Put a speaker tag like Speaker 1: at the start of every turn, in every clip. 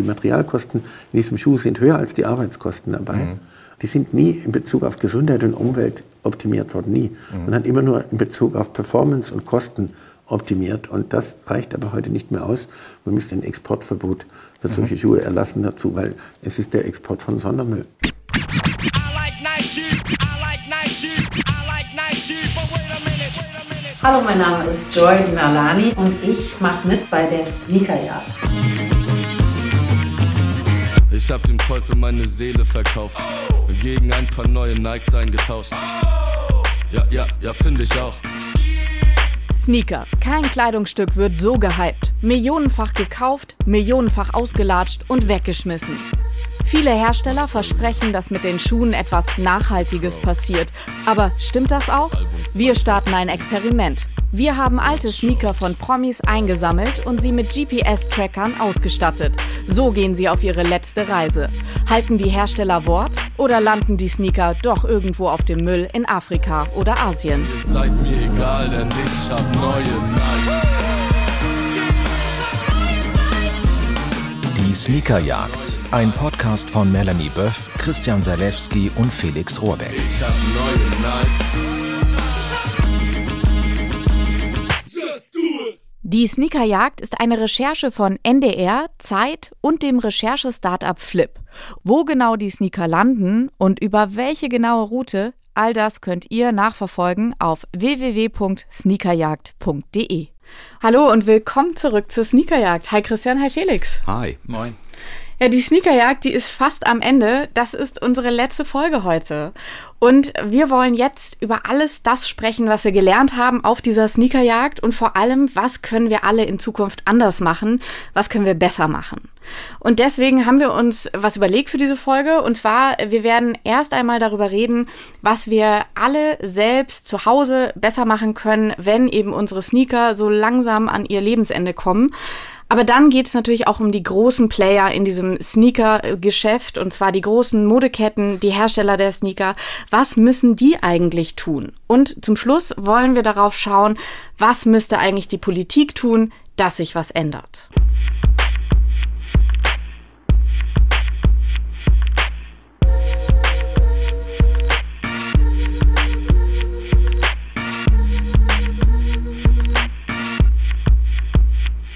Speaker 1: die Materialkosten in diesem Schuh sind höher als die Arbeitskosten dabei. Mhm. Die sind nie in Bezug auf Gesundheit und Umwelt optimiert worden, nie. Mhm. Man hat immer nur in Bezug auf Performance und Kosten optimiert. Und das reicht aber heute nicht mehr aus. Man müsste ein Exportverbot für mhm. solche Schuhe erlassen dazu, weil es ist der Export von Sondermüll.
Speaker 2: Hallo, mein Name ist Joy Dinalani und ich mache mit bei der Sneakerjagd.
Speaker 3: Ich hab dem Teufel meine Seele verkauft, gegen ein paar neue Nikes eingetauscht. Ja, ja, ja, finde ich auch.
Speaker 4: Sneaker. Kein Kleidungsstück wird so gehypt. Millionenfach gekauft, millionenfach ausgelatscht und weggeschmissen. Viele Hersteller versprechen, dass mit den Schuhen etwas Nachhaltiges passiert. Aber stimmt das auch? Wir starten ein Experiment. Wir haben alte Sneaker von Promis eingesammelt und sie mit GPS-Trackern ausgestattet. So gehen sie auf ihre letzte Reise. Halten die Hersteller Wort oder landen die Sneaker doch irgendwo auf dem Müll in Afrika oder Asien?
Speaker 3: Ihr seid mir egal, denn ich hab neue Nikes.
Speaker 5: Die Sneakerjagd. Ein Podcast von Melanie Böff, Christian Salewski und Felix Rohrbeck.
Speaker 3: Ich hab neue Nikes.
Speaker 4: Die Sneakerjagd ist eine Recherche von NDR, Zeit und dem Recherche-Startup Flip. Wo genau die Sneaker landen und über welche genaue Route, all das könnt ihr nachverfolgen auf www.sneakerjagd.de. Hallo und willkommen zurück zur Sneakerjagd. Hi Christian, hi Felix.
Speaker 6: Hi. Moin.
Speaker 4: Ja, die Sneakerjagd, die ist fast am Ende. Das ist unsere letzte Folge heute. Und wir wollen jetzt über alles das sprechen, was wir gelernt haben auf dieser Sneakerjagd und vor allem, was können wir alle in Zukunft anders machen? Was können wir besser machen? Und deswegen haben wir uns was überlegt für diese Folge. Und zwar, wir werden erst einmal darüber reden, was wir alle selbst zu Hause besser machen können, wenn eben unsere Sneaker so langsam an ihr Lebensende kommen. Aber dann geht es natürlich auch um die großen Player in diesem Sneaker-Geschäft und zwar die großen Modeketten, die Hersteller der Sneaker. Was müssen die eigentlich tun? Und zum Schluss wollen wir darauf schauen, was müsste eigentlich die Politik tun, dass sich was ändert.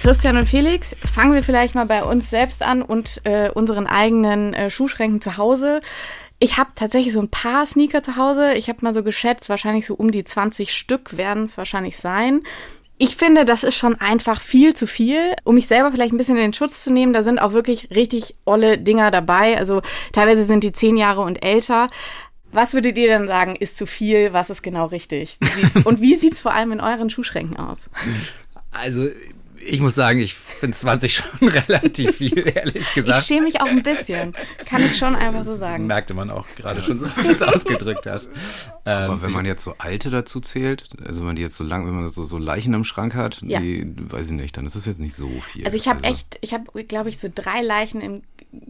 Speaker 4: Christian und Felix, fangen wir vielleicht mal bei uns selbst an und äh, unseren eigenen äh, Schuhschränken zu Hause. Ich habe tatsächlich so ein paar Sneaker zu Hause. Ich habe mal so geschätzt, wahrscheinlich so um die 20 Stück werden es wahrscheinlich sein. Ich finde, das ist schon einfach viel zu viel, um mich selber vielleicht ein bisschen in den Schutz zu nehmen. Da sind auch wirklich richtig olle Dinger dabei. Also teilweise sind die zehn Jahre und älter. Was würdet ihr denn sagen, ist zu viel? Was ist genau richtig? und wie sieht es vor allem in euren Schuhschränken aus?
Speaker 6: Also ich muss sagen, ich finde 20 schon relativ viel, ehrlich gesagt.
Speaker 4: Ich schäme mich auch ein bisschen. Kann ich schon einfach so sagen.
Speaker 6: Das merkte man auch gerade schon so, wie du es ausgedrückt hast.
Speaker 7: Ähm, Aber wenn man jetzt so alte dazu zählt, also wenn man die jetzt so lang, wenn man so, so Leichen im Schrank hat, ja. die, weiß ich nicht, dann ist das jetzt nicht so viel.
Speaker 4: Also ich habe also. echt, ich habe, glaube ich, so drei Leichen im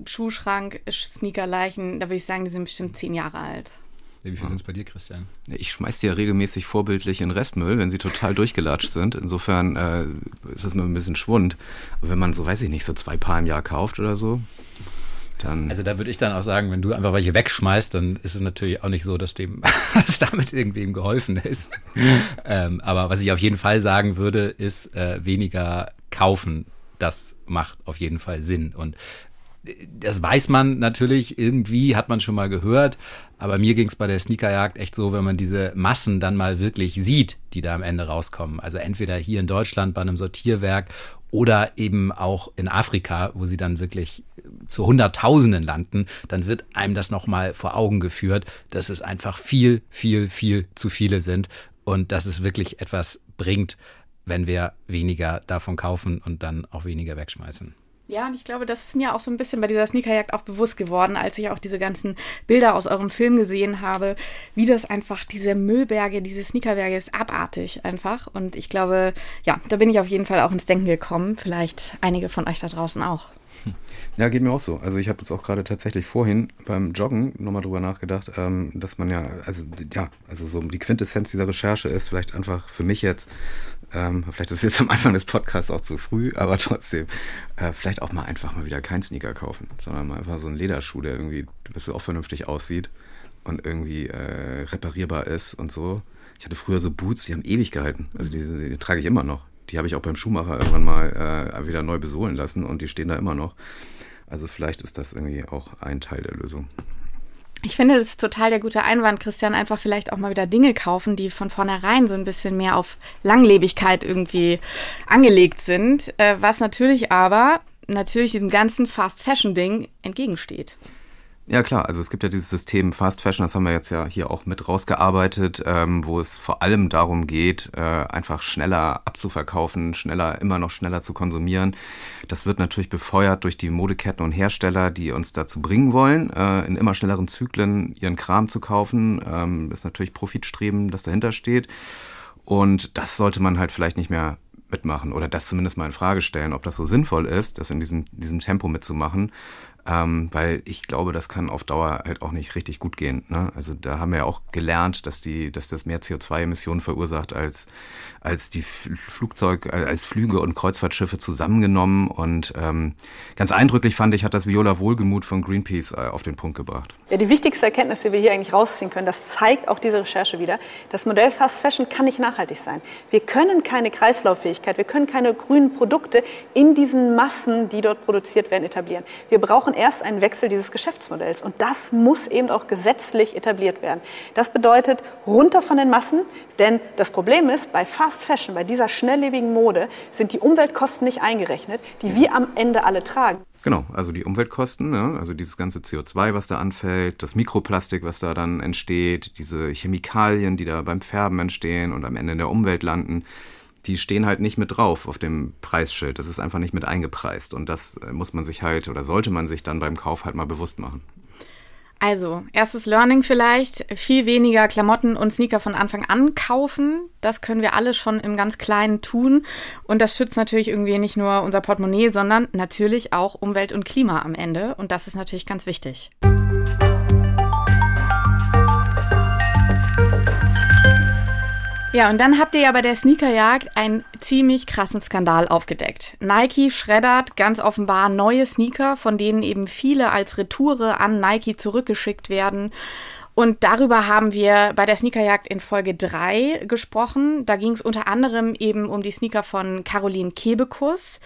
Speaker 4: Schuhschrank, Sneakerleichen, da würde ich sagen, die sind bestimmt zehn Jahre alt.
Speaker 6: Wie viel sind es bei dir, Christian?
Speaker 7: Ich schmeiß die ja regelmäßig vorbildlich in Restmüll, wenn sie total durchgelatscht sind. Insofern äh, ist es mir ein bisschen Schwund. Aber wenn man so, weiß ich nicht, so zwei Paar im Jahr kauft oder so, dann.
Speaker 6: Also da würde ich dann auch sagen, wenn du einfach welche wegschmeißt, dann ist es natürlich auch nicht so, dass dem dass damit irgendwem geholfen ist. ähm, aber was ich auf jeden Fall sagen würde, ist äh, weniger kaufen. Das macht auf jeden Fall Sinn. Und das weiß man natürlich, irgendwie hat man schon mal gehört, aber mir ging es bei der Sneakerjagd echt so, wenn man diese Massen dann mal wirklich sieht, die da am Ende rauskommen. Also entweder hier in Deutschland bei einem Sortierwerk oder eben auch in Afrika, wo sie dann wirklich zu Hunderttausenden landen, dann wird einem das nochmal vor Augen geführt, dass es einfach viel, viel, viel zu viele sind und dass es wirklich etwas bringt, wenn wir weniger davon kaufen und dann auch weniger wegschmeißen.
Speaker 4: Ja, und ich glaube, das ist mir auch so ein bisschen bei dieser Sneakerjagd auch bewusst geworden, als ich auch diese ganzen Bilder aus eurem Film gesehen habe, wie das einfach, diese Müllberge, diese Sneakerberge ist abartig einfach. Und ich glaube, ja, da bin ich auf jeden Fall auch ins Denken gekommen. Vielleicht einige von euch da draußen auch.
Speaker 7: Ja, geht mir auch so. Also ich habe jetzt auch gerade tatsächlich vorhin beim Joggen nochmal drüber nachgedacht, ähm, dass man ja, also ja, also so die Quintessenz dieser Recherche ist vielleicht einfach für mich jetzt, ähm, vielleicht ist es jetzt am Anfang des Podcasts auch zu früh, aber trotzdem, äh, vielleicht auch mal einfach mal wieder keinen Sneaker kaufen, sondern mal einfach so einen Lederschuh, der irgendwie, dass auch vernünftig aussieht und irgendwie äh, reparierbar ist und so. Ich hatte früher so Boots, die haben ewig gehalten. Also die, die, die trage ich immer noch. Die habe ich auch beim Schuhmacher irgendwann mal äh, wieder neu besohlen lassen und die stehen da immer noch. Also vielleicht ist das irgendwie auch ein Teil der Lösung.
Speaker 4: Ich finde, das ist total der gute Einwand, Christian, einfach vielleicht auch mal wieder Dinge kaufen, die von vornherein so ein bisschen mehr auf Langlebigkeit irgendwie angelegt sind, äh, was natürlich aber natürlich diesem ganzen Fast-Fashion-Ding entgegensteht.
Speaker 7: Ja klar, also es gibt ja dieses System Fast Fashion, das haben wir jetzt ja hier auch mit rausgearbeitet, ähm, wo es vor allem darum geht, äh, einfach schneller abzuverkaufen, schneller, immer noch schneller zu konsumieren. Das wird natürlich befeuert durch die Modeketten und Hersteller, die uns dazu bringen wollen, äh, in immer schnelleren Zyklen ihren Kram zu kaufen. Ähm, ist natürlich Profitstreben, das dahinter steht. Und das sollte man halt vielleicht nicht mehr mitmachen oder das zumindest mal in Frage stellen, ob das so sinnvoll ist, das in diesem, diesem Tempo mitzumachen. Ähm, weil ich glaube, das kann auf Dauer halt auch nicht richtig gut gehen. Ne? Also da haben wir ja auch gelernt, dass die, dass das mehr CO2-Emissionen verursacht als, als die Flugzeug, äh, als Flüge und Kreuzfahrtschiffe zusammengenommen. Und ähm, ganz eindrücklich fand ich, hat das Viola Wohlgemut von Greenpeace äh, auf den Punkt gebracht.
Speaker 8: Ja, die wichtigste Erkenntnis, die wir hier eigentlich rausziehen können, das zeigt auch diese Recherche wieder. Das Modell Fast Fashion kann nicht nachhaltig sein. Wir können keine Kreislauffähigkeit, wir können keine grünen Produkte in diesen Massen, die dort produziert werden, etablieren. Wir brauchen erst einen Wechsel dieses Geschäftsmodells. Und das muss eben auch gesetzlich etabliert werden. Das bedeutet runter von den Massen, denn das Problem ist, bei Fast Fashion, bei dieser schnelllebigen Mode, sind die Umweltkosten nicht eingerechnet, die wir am Ende alle tragen.
Speaker 7: Genau, also die Umweltkosten, ne? also dieses ganze CO2, was da anfällt, das Mikroplastik, was da dann entsteht, diese Chemikalien, die da beim Färben entstehen und am Ende in der Umwelt landen die stehen halt nicht mit drauf auf dem Preisschild. Das ist einfach nicht mit eingepreist. Und das äh, muss man sich halt oder sollte man sich dann beim Kauf halt mal bewusst machen.
Speaker 4: Also, erstes Learning vielleicht, viel weniger Klamotten und Sneaker von Anfang an kaufen. Das können wir alle schon im ganz Kleinen tun. Und das schützt natürlich irgendwie nicht nur unser Portemonnaie, sondern natürlich auch Umwelt und Klima am Ende. Und das ist natürlich ganz wichtig. Ja, und dann habt ihr ja bei der Sneakerjagd einen ziemlich krassen Skandal aufgedeckt. Nike schreddert ganz offenbar neue Sneaker, von denen eben viele als Retoure an Nike zurückgeschickt werden. Und darüber haben wir bei der Sneakerjagd in Folge 3 gesprochen. Da ging es unter anderem eben um die Sneaker von Caroline Kebekus.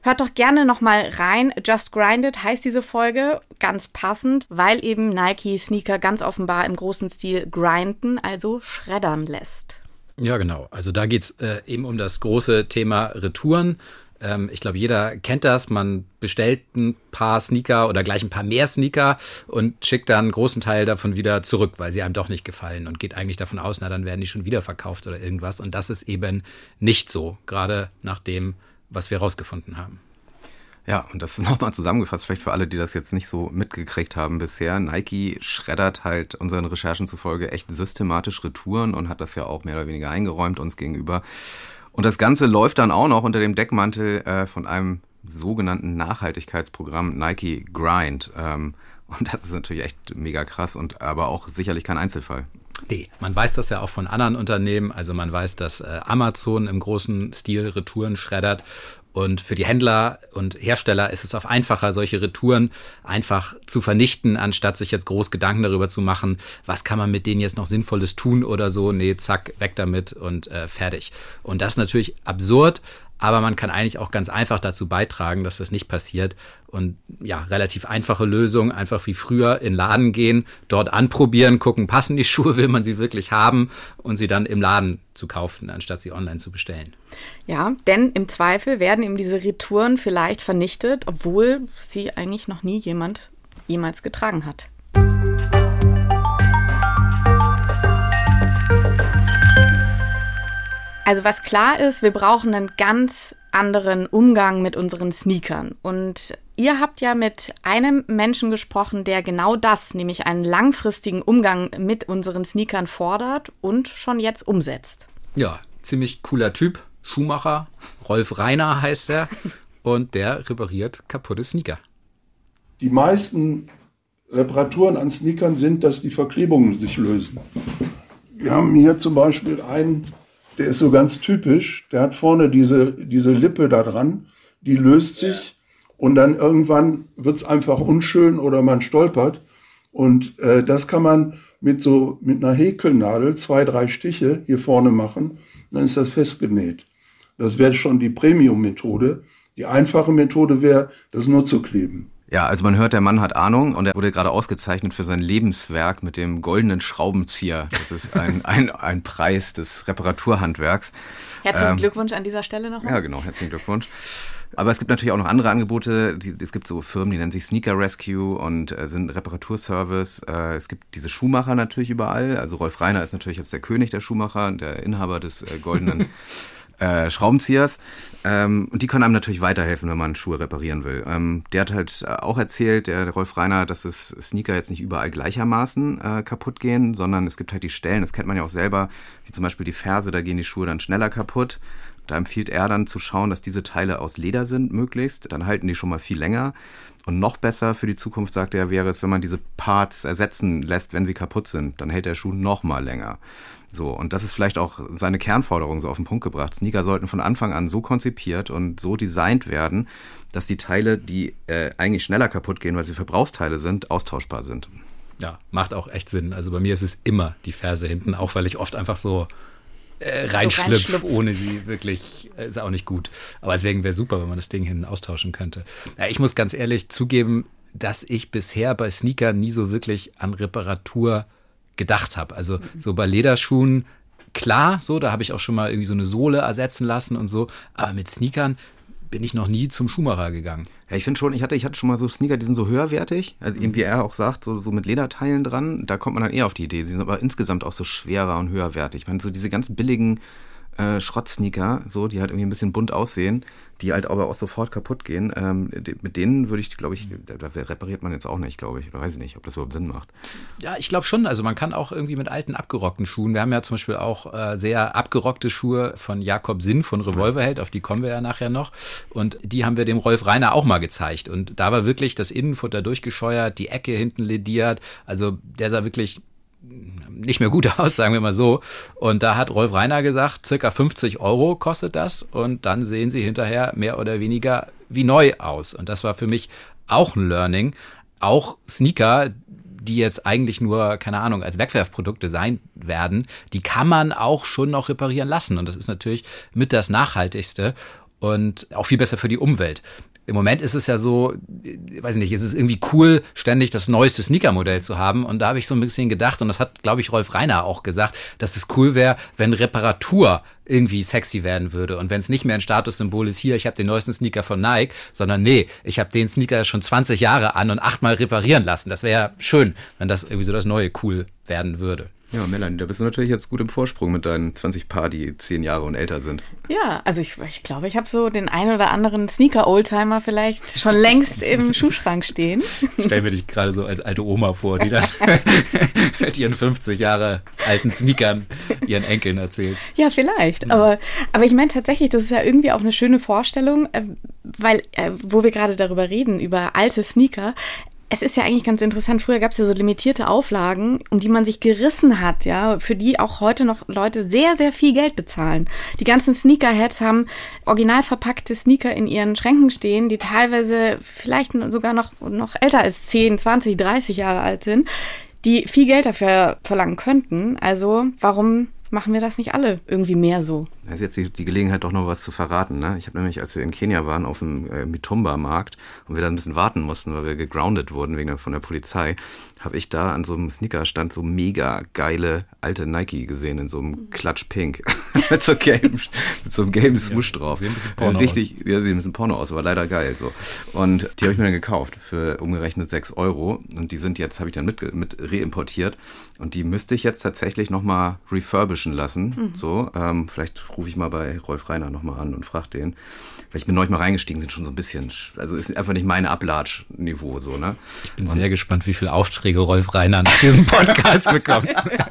Speaker 4: Hört doch gerne nochmal rein. Just Grinded heißt diese Folge. Ganz passend, weil eben Nike Sneaker ganz offenbar im großen Stil grinden, also schreddern lässt.
Speaker 6: Ja, genau. Also da geht es äh, eben um das große Thema Retouren. Ähm, ich glaube, jeder kennt das. Man bestellt ein paar Sneaker oder gleich ein paar mehr Sneaker und schickt dann einen großen Teil davon wieder zurück, weil sie einem doch nicht gefallen und geht eigentlich davon aus, na, dann werden die schon wieder verkauft oder irgendwas. Und das ist eben nicht so, gerade nach dem, was wir herausgefunden haben.
Speaker 7: Ja, und das ist nochmal zusammengefasst, vielleicht für alle, die das jetzt nicht so mitgekriegt haben bisher. Nike schreddert halt unseren Recherchen zufolge echt systematisch Retouren und hat das ja auch mehr oder weniger eingeräumt uns gegenüber. Und das Ganze läuft dann auch noch unter dem Deckmantel äh, von einem sogenannten Nachhaltigkeitsprogramm Nike Grind. Ähm, und das ist natürlich echt mega krass und aber auch sicherlich kein Einzelfall.
Speaker 6: Nee, man weiß das ja auch von anderen Unternehmen. Also man weiß, dass äh, Amazon im großen Stil Retouren schreddert und für die Händler und Hersteller ist es oft einfacher, solche Retouren einfach zu vernichten, anstatt sich jetzt groß Gedanken darüber zu machen, was kann man mit denen jetzt noch Sinnvolles tun oder so. Nee, zack, weg damit und äh, fertig. Und das ist natürlich absurd, aber man kann eigentlich auch ganz einfach dazu beitragen, dass das nicht passiert. Und ja, relativ einfache Lösung, einfach wie früher in Laden gehen, dort anprobieren, gucken, passen die Schuhe, will man sie wirklich haben und sie dann im Laden zu kaufen, anstatt sie online zu bestellen.
Speaker 4: Ja, denn im Zweifel werden eben diese Retouren vielleicht vernichtet, obwohl sie eigentlich noch nie jemand jemals getragen hat. Also was klar ist, wir brauchen einen ganz anderen Umgang mit unseren Sneakern. Und ihr habt ja mit einem Menschen gesprochen, der genau das, nämlich einen langfristigen Umgang mit unseren Sneakern fordert und schon jetzt umsetzt.
Speaker 6: Ja, ziemlich cooler Typ, Schuhmacher, Rolf Reiner heißt er. und der repariert kaputte Sneaker.
Speaker 9: Die meisten Reparaturen an Sneakern sind, dass die Verklebungen sich lösen. Wir haben hier zum Beispiel einen, der ist so ganz typisch, der hat vorne diese, diese Lippe da dran, die löst sich und dann irgendwann wird es einfach unschön oder man stolpert. Und äh, das kann man mit so mit einer Häkelnadel zwei, drei Stiche hier vorne machen, dann ist das festgenäht. Das wäre schon die Premium-Methode. Die einfache Methode wäre, das nur zu kleben.
Speaker 7: Ja, also man hört, der Mann hat Ahnung und er wurde gerade ausgezeichnet für sein Lebenswerk mit dem goldenen Schraubenzieher. Das ist ein, ein, ein Preis des Reparaturhandwerks.
Speaker 4: Herzlichen ähm, Glückwunsch an dieser Stelle nochmal.
Speaker 7: Ja, genau, herzlichen Glückwunsch. Aber es gibt natürlich auch noch andere Angebote. Es gibt so Firmen, die nennen sich Sneaker Rescue und äh, sind Reparaturservice. Äh, es gibt diese Schuhmacher natürlich überall. Also Rolf Reiner ist natürlich jetzt der König der Schuhmacher, der Inhaber des äh, goldenen äh, Schraubenziehers. Ähm, und die können einem natürlich weiterhelfen, wenn man Schuhe reparieren will. Ähm, der hat halt auch erzählt, der, der Rolf Reiner, dass es Sneaker jetzt nicht überall gleichermaßen äh, kaputt gehen, sondern es gibt halt die Stellen, das kennt man ja auch selber, wie zum Beispiel die Ferse, da gehen die Schuhe dann schneller kaputt. Da empfiehlt er dann zu schauen, dass diese Teile aus Leder sind, möglichst. Dann halten die schon mal viel länger. Und noch besser für die Zukunft, sagt er, wäre es, wenn man diese Parts ersetzen lässt, wenn sie kaputt sind. Dann hält der Schuh noch mal länger. So, und das ist vielleicht auch seine Kernforderung so auf den Punkt gebracht. Sneaker sollten von Anfang an so konzipiert und so designt werden, dass die Teile, die äh, eigentlich schneller kaputt gehen, weil sie Verbrauchsteile sind, austauschbar sind.
Speaker 6: Ja, macht auch echt Sinn. Also bei mir ist es immer die Ferse hinten, auch weil ich oft einfach so äh, reinschlüpfe, so ohne sie wirklich, äh, ist auch nicht gut. Aber deswegen wäre super, wenn man das Ding hinten austauschen könnte. Ja, ich muss ganz ehrlich zugeben, dass ich bisher bei Sneakern nie so wirklich an Reparatur gedacht habe. Also so bei Lederschuhen, klar, so, da habe ich auch schon mal irgendwie so eine Sohle ersetzen lassen und so. Aber mit Sneakern bin ich noch nie zum Schuhmacher gegangen.
Speaker 7: Ja, ich finde schon, ich hatte, ich hatte schon mal so Sneaker, die sind so höherwertig, also wie er auch sagt, so, so mit Lederteilen dran, da kommt man dann eher auf die Idee. Sie sind aber insgesamt auch so schwerer und höherwertig. Ich meine, so diese ganz billigen äh, Schrottsneaker, so, die halt irgendwie ein bisschen bunt aussehen, die halt aber auch sofort kaputt gehen. Ähm, mit denen würde ich, glaube ich, da, da, repariert man jetzt auch nicht, glaube ich. Oder weiß ich nicht, ob das überhaupt Sinn macht.
Speaker 6: Ja, ich glaube schon. Also man kann auch irgendwie mit alten abgerockten Schuhen. Wir haben ja zum Beispiel auch äh, sehr abgerockte Schuhe von Jakob Sinn von Revolverheld, auf die kommen wir ja nachher noch. Und die haben wir dem Rolf Reiner auch mal gezeigt. Und da war wirklich das Innenfutter durchgescheuert, die Ecke hinten lediert. Also der sah wirklich nicht mehr gut aus, sagen wir mal so. Und da hat Rolf Reiner gesagt, circa 50 Euro kostet das und dann sehen sie hinterher mehr oder weniger wie neu aus. Und das war für mich auch ein Learning. Auch Sneaker, die jetzt eigentlich nur, keine Ahnung, als Wegwerfprodukte sein werden, die kann man auch schon noch reparieren lassen. Und das ist natürlich mit das Nachhaltigste und auch viel besser für die Umwelt im Moment ist es ja so, weiß nicht, es ist irgendwie cool, ständig das neueste Sneaker-Modell zu haben. Und da habe ich so ein bisschen gedacht, und das hat, glaube ich, Rolf Reiner auch gesagt, dass es cool wäre, wenn Reparatur irgendwie sexy werden würde. Und wenn es nicht mehr ein Statussymbol ist, hier, ich habe den neuesten Sneaker von Nike, sondern nee, ich habe den Sneaker schon 20 Jahre an und achtmal reparieren lassen. Das wäre ja schön, wenn das irgendwie so das neue cool werden würde.
Speaker 7: Ja, Melanie, da bist du natürlich jetzt gut im Vorsprung mit deinen 20 Paar, die 10 Jahre und älter sind.
Speaker 4: Ja, also ich, ich glaube, ich habe so den ein oder anderen Sneaker-Oldtimer vielleicht schon längst im Schuhschrank stehen.
Speaker 6: Stell mir dich gerade so als alte Oma vor, die dann mit ihren 50 Jahre alten Sneakern ihren Enkeln erzählt.
Speaker 4: Ja, vielleicht. Aber, aber ich meine tatsächlich, das ist ja irgendwie auch eine schöne Vorstellung, äh, weil, äh, wo wir gerade darüber reden, über alte Sneaker, es ist ja eigentlich ganz interessant. Früher gab es ja so limitierte Auflagen, um die man sich gerissen hat, ja, für die auch heute noch Leute sehr, sehr viel Geld bezahlen. Die ganzen Sneakerheads haben original verpackte Sneaker in ihren Schränken stehen, die teilweise vielleicht sogar noch, noch älter als 10, 20, 30 Jahre alt sind, die viel Geld dafür verlangen könnten. Also warum machen wir das nicht alle irgendwie mehr so.
Speaker 7: Das ist jetzt die, die Gelegenheit, doch noch was zu verraten. Ne? Ich habe nämlich, als wir in Kenia waren, auf dem äh, Mitumba-Markt und wir da ein bisschen warten mussten, weil wir gegroundet wurden wegen der, von der Polizei, habe ich da an so einem Sneakerstand so mega geile alte Nike gesehen in so einem Klatsch Pink mit so gelben, mit so einem gelben Swoosh ja, drauf. Sehen ein bisschen Porno Richtig, aus. ja, sehen ein bisschen Porno aus, aber leider geil so. Und die habe ich mir dann gekauft für umgerechnet 6 Euro und die sind jetzt, habe ich dann mit, mit reimportiert und die müsste ich jetzt tatsächlich nochmal refurbischen lassen. Mhm. So, ähm, vielleicht rufe ich mal bei Rolf Reiner nochmal an und frage den. Weil ich bin neulich mal reingestiegen, sind schon so ein bisschen, also ist einfach nicht meine Ablatschniveau so, ne?
Speaker 6: Ich bin und sehr gespannt, wie viele Aufträge Rolf Reiner nach diesem Podcast bekommt.
Speaker 7: ja.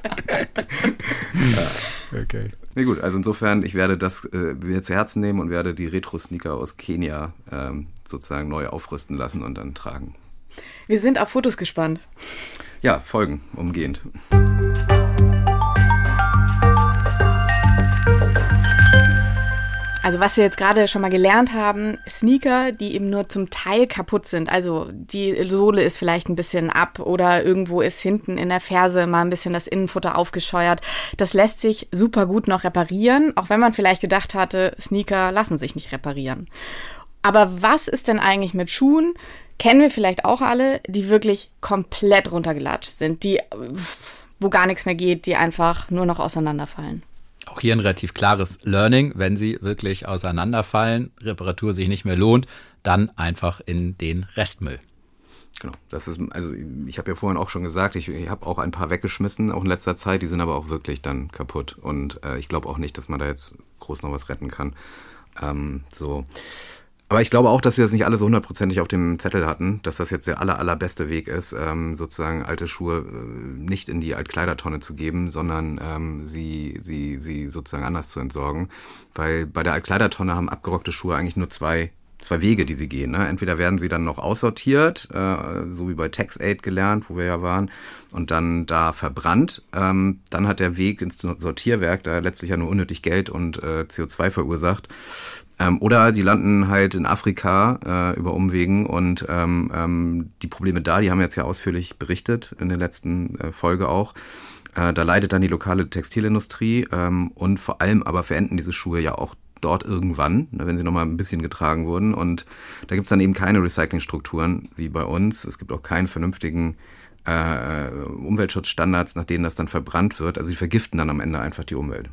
Speaker 7: Okay. Nee, gut, also insofern, ich werde das äh, mir zu Herzen nehmen und werde die Retro-Sneaker aus Kenia ähm, sozusagen neu aufrüsten lassen und dann tragen.
Speaker 4: Wir sind auf Fotos gespannt.
Speaker 7: Ja, folgen umgehend.
Speaker 4: Also was wir jetzt gerade schon mal gelernt haben, Sneaker, die eben nur zum Teil kaputt sind. Also die Sohle ist vielleicht ein bisschen ab oder irgendwo ist hinten in der Ferse mal ein bisschen das Innenfutter aufgescheuert. Das lässt sich super gut noch reparieren, auch wenn man vielleicht gedacht hatte, Sneaker lassen sich nicht reparieren. Aber was ist denn eigentlich mit Schuhen? Kennen wir vielleicht auch alle, die wirklich komplett runtergelatscht sind, die wo gar nichts mehr geht, die einfach nur noch auseinanderfallen.
Speaker 6: Auch hier ein relativ klares Learning, wenn sie wirklich auseinanderfallen, Reparatur sich nicht mehr lohnt, dann einfach in den Restmüll.
Speaker 7: Genau, das ist, also ich habe ja vorhin auch schon gesagt, ich, ich habe auch ein paar weggeschmissen, auch in letzter Zeit, die sind aber auch wirklich dann kaputt. Und äh, ich glaube auch nicht, dass man da jetzt groß noch was retten kann. Ähm, so. Aber ich glaube auch, dass wir das nicht alle so hundertprozentig auf dem Zettel hatten, dass das jetzt der aller, allerbeste Weg ist, ähm, sozusagen alte Schuhe äh, nicht in die Altkleidertonne zu geben, sondern ähm, sie, sie, sie sozusagen anders zu entsorgen. Weil bei der Altkleidertonne haben abgerockte Schuhe eigentlich nur zwei zwei Wege, die sie gehen. Ne? Entweder werden sie dann noch aussortiert, äh, so wie bei TaxAid gelernt, wo wir ja waren, und dann da verbrannt. Ähm, dann hat der Weg ins Sortierwerk da letztlich ja nur unnötig Geld und äh, CO2 verursacht. Ähm, oder die landen halt in Afrika äh, über Umwegen und ähm, ähm, die Probleme da, die haben wir jetzt ja ausführlich berichtet in der letzten äh, Folge auch. Äh, da leidet dann die lokale Textilindustrie ähm, und vor allem aber verenden diese Schuhe ja auch dort irgendwann, ne, wenn sie nochmal ein bisschen getragen wurden. Und da gibt es dann eben keine Recyclingstrukturen wie bei uns. Es gibt auch keinen vernünftigen äh, Umweltschutzstandards, nach denen das dann verbrannt wird. Also sie vergiften dann am Ende einfach die Umwelt.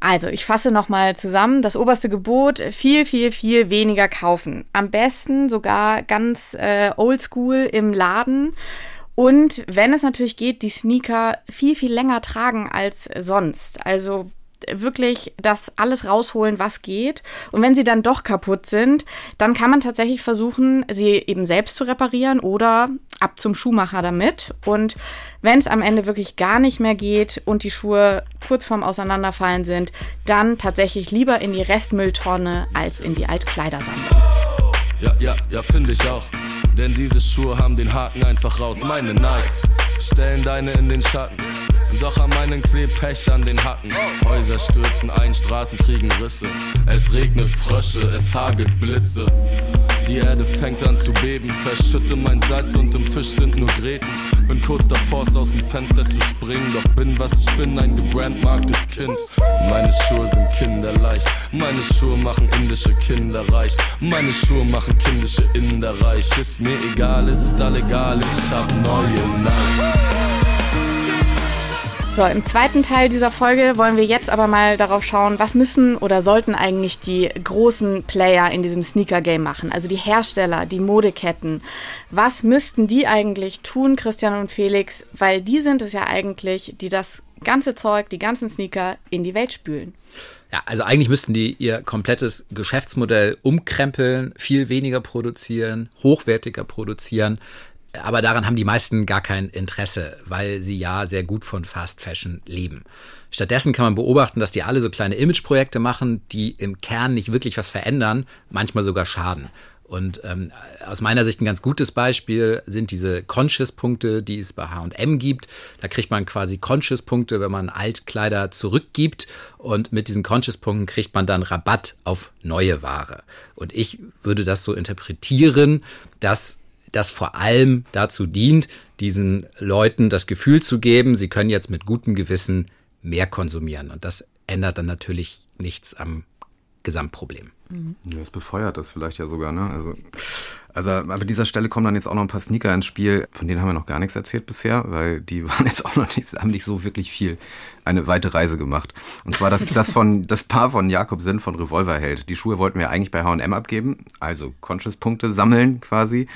Speaker 4: Also, ich fasse nochmal zusammen. Das oberste Gebot, viel, viel, viel weniger kaufen. Am besten sogar ganz äh, oldschool im Laden. Und wenn es natürlich geht, die Sneaker viel, viel länger tragen als sonst. Also wirklich das alles rausholen, was geht. Und wenn sie dann doch kaputt sind, dann kann man tatsächlich versuchen, sie eben selbst zu reparieren oder ab zum Schuhmacher damit. Und wenn es am Ende wirklich gar nicht mehr geht und die Schuhe kurz vorm Auseinanderfallen sind, dann tatsächlich lieber in die Restmülltonne als in die Altkleidersammlung.
Speaker 3: Ja, ja, ja, finde ich auch. Denn diese Schuhe haben den Haken einfach raus. Meine Nikes stellen deine in den Schatten. Doch an meinen klebt an den Hacken. Häuser stürzen ein, Straßen kriegen Risse. Es regnet Frösche, es hagelt Blitze. Die Erde fängt an zu beben, verschütte mein Salz und im Fisch sind nur Gräten. Bin kurz davor, aus dem Fenster zu springen, doch bin was ich bin, ein gebrandmarktes Kind. Meine Schuhe sind kinderleicht, meine Schuhe machen indische Kinder reich. Meine Schuhe machen kindische Inder reich. Ist mir egal, es ist all egal, ich hab neue Nights.
Speaker 4: So, im zweiten Teil dieser Folge wollen wir jetzt aber mal darauf schauen, was müssen oder sollten eigentlich die großen Player in diesem Sneaker-Game machen, also die Hersteller, die Modeketten. Was müssten die eigentlich tun, Christian und Felix, weil die sind es ja eigentlich, die das ganze Zeug, die ganzen Sneaker in die Welt spülen.
Speaker 6: Ja, also eigentlich müssten die ihr komplettes Geschäftsmodell umkrempeln, viel weniger produzieren, hochwertiger produzieren, aber daran haben die meisten gar kein Interesse, weil sie ja sehr gut von Fast Fashion leben. Stattdessen kann man beobachten, dass die alle so kleine Imageprojekte machen, die im Kern nicht wirklich was verändern, manchmal sogar schaden. Und ähm, aus meiner Sicht ein ganz gutes Beispiel sind diese Conscious-Punkte, die es bei HM gibt. Da kriegt man quasi Conscious-Punkte, wenn man Altkleider zurückgibt. Und mit diesen Conscious-Punkten kriegt man dann Rabatt auf neue Ware. Und ich würde das so interpretieren, dass das vor allem dazu dient, diesen Leuten das Gefühl zu geben, sie können jetzt mit gutem Gewissen mehr konsumieren. Und das ändert dann natürlich nichts am Gesamtproblem.
Speaker 7: Mhm. Ja, das befeuert das vielleicht ja sogar, ne? Also also an dieser Stelle kommen dann jetzt auch noch ein paar Sneaker ins Spiel, von denen haben wir noch gar nichts erzählt bisher, weil die waren jetzt auch noch nicht, haben nicht so wirklich viel eine weite Reise gemacht. Und zwar das, das von das Paar von Jakob Sinn von Revolverheld. Die Schuhe wollten wir eigentlich bei H&M abgeben, also Conscious-Punkte sammeln quasi.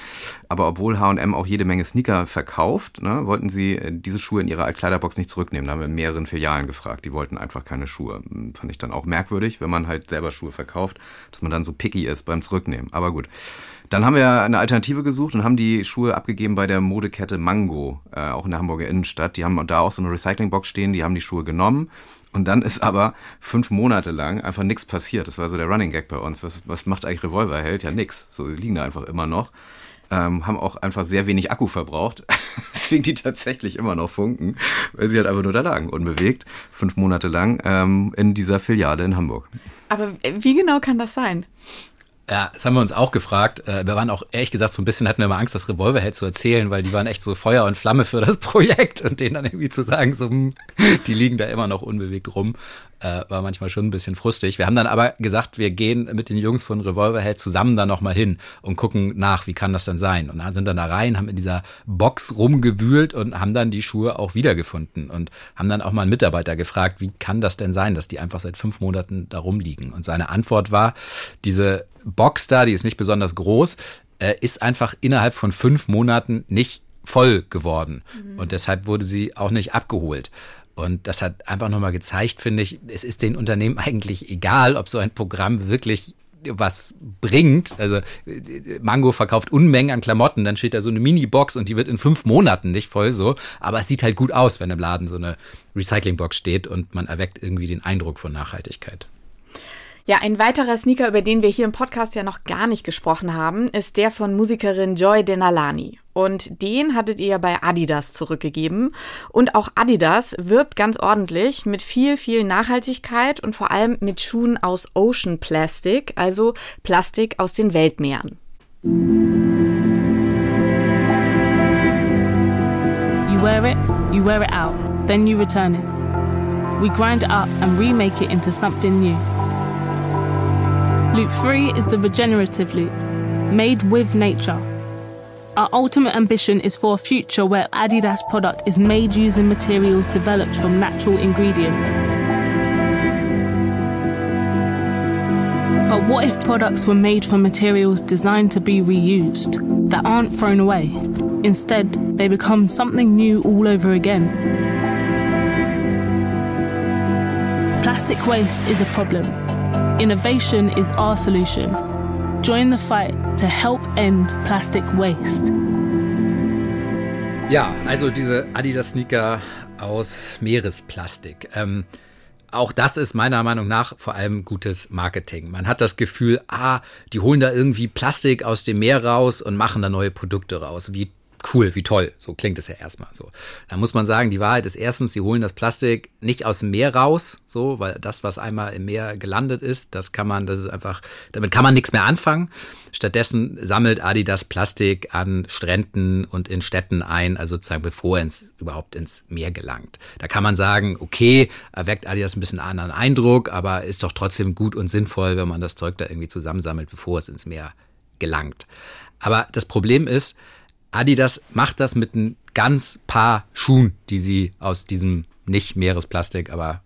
Speaker 7: Aber obwohl H&M auch jede Menge Sneaker verkauft, ne, wollten sie äh, diese Schuhe in ihre Altkleiderbox nicht zurücknehmen. Da haben wir in mehreren Filialen gefragt. Die wollten einfach keine Schuhe. Hm, fand ich dann auch merkwürdig, wenn man halt selber Schuhe verkauft, dass man dann so picky ist beim Zurücknehmen. Aber gut. Dann haben wir eine Alternative gesucht und haben die Schuhe abgegeben bei der Modekette Mango, äh, auch in der Hamburger Innenstadt. Die haben da auch so eine Recyclingbox stehen, die haben die Schuhe genommen. Und dann ist aber fünf Monate lang einfach nichts passiert. Das war so der Running Gag bei uns. Was, was macht eigentlich Revolverheld? Ja, nix. So, die liegen da einfach immer noch. Ähm, haben auch einfach sehr wenig Akku verbraucht. Deswegen die tatsächlich immer noch funken, weil sie halt einfach nur da lagen, unbewegt, fünf Monate lang ähm, in dieser Filiale in Hamburg.
Speaker 4: Aber wie genau kann das sein?
Speaker 6: Ja, das haben wir uns auch gefragt. Äh, wir waren auch ehrlich gesagt so ein bisschen, hatten wir mal Angst, das Revolverheld zu erzählen, weil die waren echt so Feuer und Flamme für das Projekt und denen dann irgendwie zu sagen, so, hm, die liegen da immer noch unbewegt rum, äh, war manchmal schon ein bisschen frustig. Wir haben dann aber gesagt, wir gehen mit den Jungs von Revolverheld zusammen da nochmal hin und gucken nach, wie kann das denn sein? Und sind dann da rein, haben in dieser Box rumgewühlt und haben dann die Schuhe auch wiedergefunden und haben dann auch mal einen Mitarbeiter gefragt, wie kann das denn sein, dass die einfach seit fünf Monaten da rumliegen? Und seine Antwort war, diese Box da, die ist nicht besonders groß, äh, ist einfach innerhalb von fünf Monaten nicht voll geworden. Mhm. Und deshalb wurde sie auch nicht abgeholt. Und das hat einfach nochmal gezeigt, finde ich, es ist den Unternehmen eigentlich egal, ob so ein Programm wirklich was bringt. Also Mango verkauft Unmengen an Klamotten, dann steht da so eine Mini-Box und die wird in fünf Monaten nicht voll so. Aber es sieht halt gut aus, wenn im Laden so eine Recycling-Box steht und man erweckt irgendwie den Eindruck von Nachhaltigkeit.
Speaker 4: Ja, ein weiterer Sneaker, über den wir hier im Podcast ja noch gar nicht gesprochen haben, ist der von Musikerin Joy Denalani. Und den hattet ihr ja bei Adidas zurückgegeben. Und auch Adidas wirbt ganz ordentlich mit viel, viel Nachhaltigkeit und vor allem mit Schuhen aus Ocean Plastic, also Plastik aus den Weltmeeren.
Speaker 10: You wear it, you wear it out, then you return it. We grind it up and remake it into something new. Loop 3 is the regenerative loop, made with nature. Our ultimate ambition is for a future where Adidas product is made using materials developed from natural ingredients. But what if products were made from materials designed to be reused, that aren't thrown away? Instead, they become something new all over again. Plastic waste is a problem, Innovation is our solution. Join the fight to help end plastic waste.
Speaker 6: Ja, also diese Adidas-Sneaker aus Meeresplastik. Ähm, auch das ist meiner Meinung nach vor allem gutes Marketing. Man hat das Gefühl, ah, die holen da irgendwie Plastik aus dem Meer raus und machen da neue Produkte raus. Wie cool, wie toll. So klingt es ja erstmal so. Da muss man sagen, die Wahrheit ist erstens, sie holen das Plastik nicht aus dem Meer raus, so, weil das, was einmal im Meer gelandet ist, das kann man, das ist einfach, damit kann man nichts mehr anfangen. Stattdessen sammelt Adidas Plastik an Stränden und in Städten ein, also sozusagen bevor es überhaupt ins Meer gelangt. Da kann man sagen, okay, erweckt Adidas ein bisschen anderen Eindruck, aber ist doch trotzdem gut und sinnvoll, wenn man das Zeug da irgendwie zusammensammelt, bevor es ins Meer gelangt. Aber das Problem ist, Adidas macht das mit ein ganz paar Schuhen, die sie aus diesem nicht Meeresplastik, aber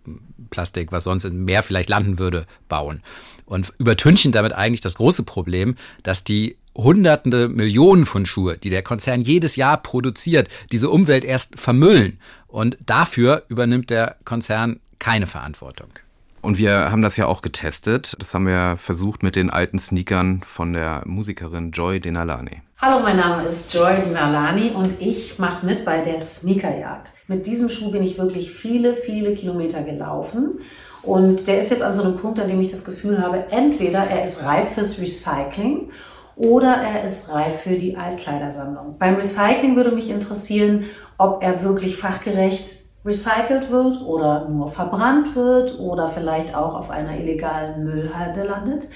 Speaker 6: Plastik, was sonst im Meer vielleicht landen würde, bauen. Und übertünchen damit eigentlich das große Problem, dass die hunderte Millionen von Schuhe, die der Konzern jedes Jahr produziert, diese Umwelt erst vermüllen. Und dafür übernimmt der Konzern keine Verantwortung.
Speaker 7: Und wir haben das ja auch getestet. Das haben wir versucht mit den alten Sneakern von der Musikerin Joy Denalani.
Speaker 2: Hallo, mein Name ist Joy Denalani und ich mache mit bei der Sneakerjagd. Mit diesem Schuh bin ich wirklich viele, viele Kilometer gelaufen. Und der ist jetzt an so einem Punkt, an dem ich das Gefühl habe, entweder er ist reif fürs Recycling oder er ist reif für die Altkleidersammlung. Beim Recycling würde mich interessieren, ob er wirklich fachgerecht recycelt wird oder nur verbrannt wird oder vielleicht auch auf einer illegalen Müllhalde landet.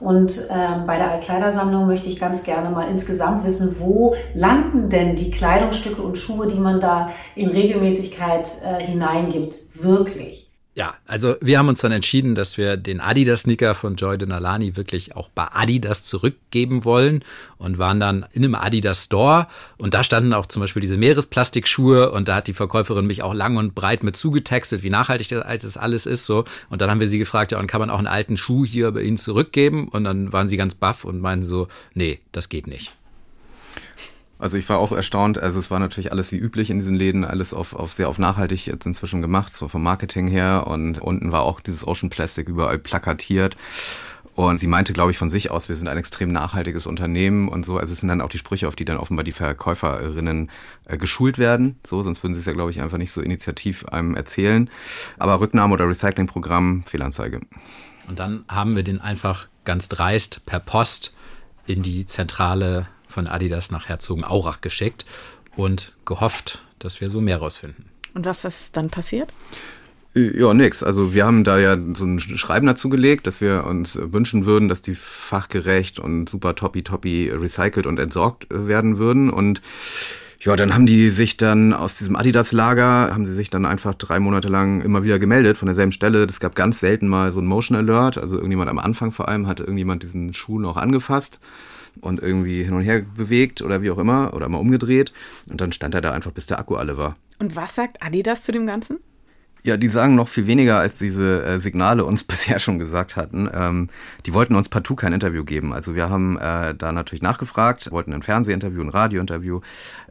Speaker 2: Und ähm, bei der Altkleidersammlung möchte ich ganz gerne mal insgesamt wissen, wo landen denn die Kleidungsstücke und Schuhe, die man da in Regelmäßigkeit äh, hineingibt, wirklich?
Speaker 6: Ja, also wir haben uns dann entschieden, dass wir den Adidas-Sneaker von Joy Denalani wirklich auch bei Adidas zurückgeben wollen und waren dann in einem Adidas Store. Und da standen auch zum Beispiel diese Meeresplastikschuhe und da hat die Verkäuferin mich auch lang und breit mit zugetextet, wie nachhaltig das alles ist so. Und dann haben wir sie gefragt, ja und kann man auch einen alten Schuh hier bei Ihnen zurückgeben? Und dann waren sie ganz baff und meinten so, nee, das geht nicht.
Speaker 7: Also ich war auch erstaunt, also es war natürlich alles wie üblich in diesen Läden, alles auf, auf sehr auf nachhaltig jetzt inzwischen gemacht, so vom Marketing her und unten war auch dieses Ocean Plastic überall plakatiert Und sie meinte, glaube ich, von sich aus, wir sind ein extrem nachhaltiges Unternehmen und so. Also es sind dann auch die Sprüche, auf die dann offenbar die Verkäuferinnen äh, geschult werden. So, sonst würden sie es ja, glaube ich, einfach nicht so initiativ einem erzählen. Aber Rücknahme oder Recyclingprogramm, Fehlanzeige.
Speaker 6: Und dann haben wir den einfach ganz dreist per Post in die Zentrale von Adidas nach Herzogenaurach geschickt und gehofft, dass wir so mehr rausfinden.
Speaker 4: Und was ist dann passiert?
Speaker 7: Ja, nix. Also wir haben da ja so ein Schreiben dazu gelegt, dass wir uns wünschen würden, dass die fachgerecht und super toppi toppi recycelt und entsorgt werden würden. Und ja, dann haben die sich dann aus diesem Adidas-Lager, haben sie sich dann einfach drei Monate lang immer wieder gemeldet von derselben Stelle. Es gab ganz selten mal so ein Motion Alert. Also irgendjemand am Anfang vor allem hat irgendjemand diesen Schuh noch angefasst und irgendwie hin und her bewegt oder wie auch immer oder mal umgedreht. Und dann stand er da einfach, bis der Akku alle war.
Speaker 4: Und was sagt Adidas zu dem Ganzen?
Speaker 7: Ja, die sagen noch viel weniger, als diese äh, Signale uns bisher schon gesagt hatten. Ähm, die wollten uns partout kein Interview geben. Also wir haben äh, da natürlich nachgefragt, wollten ein Fernsehinterview, ein Radiointerview,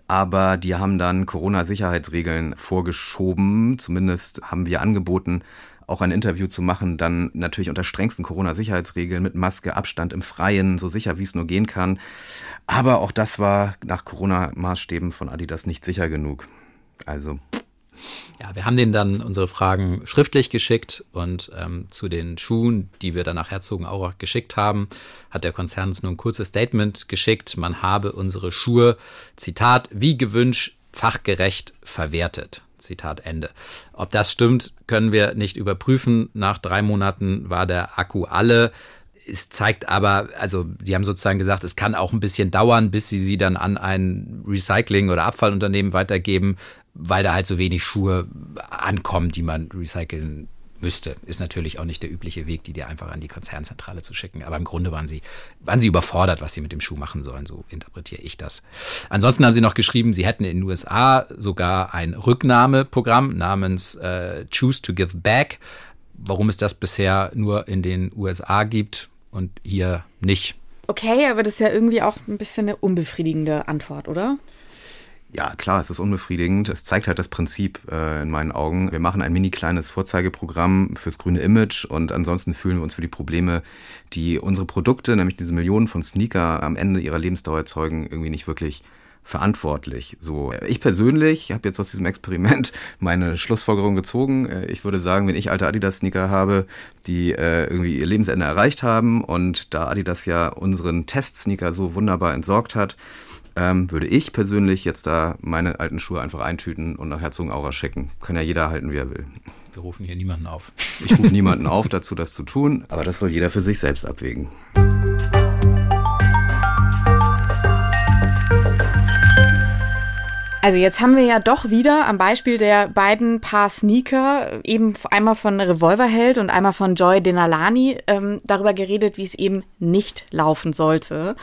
Speaker 7: aber die haben dann Corona-Sicherheitsregeln vorgeschoben. Zumindest haben wir angeboten, auch ein Interview zu machen, dann natürlich unter strengsten Corona-Sicherheitsregeln mit Maske, Abstand im Freien, so sicher wie es nur gehen kann. Aber auch das war nach Corona-Maßstäben von Adidas nicht sicher genug. Also
Speaker 6: ja, wir haben denen dann unsere Fragen schriftlich geschickt und ähm, zu den Schuhen, die wir dann nach Herzogenaurach geschickt haben, hat der Konzern uns nur ein kurzes Statement geschickt. Man habe unsere Schuhe, Zitat, wie gewünscht, fachgerecht verwertet. Zitat Ende. Ob das stimmt, können wir nicht überprüfen. Nach drei Monaten war der Akku alle. Es zeigt aber, also die haben sozusagen gesagt, es kann auch ein bisschen dauern, bis sie sie dann an ein Recycling- oder Abfallunternehmen weitergeben weil da halt so wenig Schuhe ankommen, die man recyceln müsste. Ist natürlich auch nicht der übliche Weg, die dir einfach an die Konzernzentrale zu schicken. Aber im Grunde waren sie, waren sie überfordert, was sie mit dem Schuh machen sollen. So interpretiere ich das. Ansonsten haben sie noch geschrieben, sie hätten in den USA sogar ein Rücknahmeprogramm namens äh, Choose to Give Back. Warum es das bisher nur in den USA gibt und hier nicht.
Speaker 4: Okay, aber das ist ja irgendwie auch ein bisschen eine unbefriedigende Antwort, oder?
Speaker 7: Ja, klar, es ist unbefriedigend. Es zeigt halt das Prinzip äh, in meinen Augen. Wir machen ein mini kleines Vorzeigeprogramm fürs grüne Image und ansonsten fühlen wir uns für die Probleme, die unsere Produkte, nämlich diese Millionen von Sneaker am Ende ihrer Lebensdauer erzeugen, irgendwie nicht wirklich verantwortlich. So, ich persönlich habe jetzt aus diesem Experiment meine Schlussfolgerung gezogen. Äh, ich würde sagen, wenn ich alte Adidas-Sneaker habe, die äh, irgendwie ihr Lebensende erreicht haben und da Adidas ja unseren Test-Sneaker so wunderbar entsorgt hat, ähm, würde ich persönlich jetzt da meine alten Schuhe einfach eintüten und nach Herzogenaurach schicken. Kann ja jeder halten, wie er will.
Speaker 6: Wir rufen hier niemanden auf.
Speaker 7: Ich rufe niemanden auf, dazu das zu tun, aber das soll jeder für sich selbst abwägen.
Speaker 4: Also jetzt haben wir ja doch wieder am Beispiel der beiden Paar Sneaker, eben einmal von Revolverheld und einmal von Joy Denalani, ähm, darüber geredet, wie es eben nicht laufen sollte.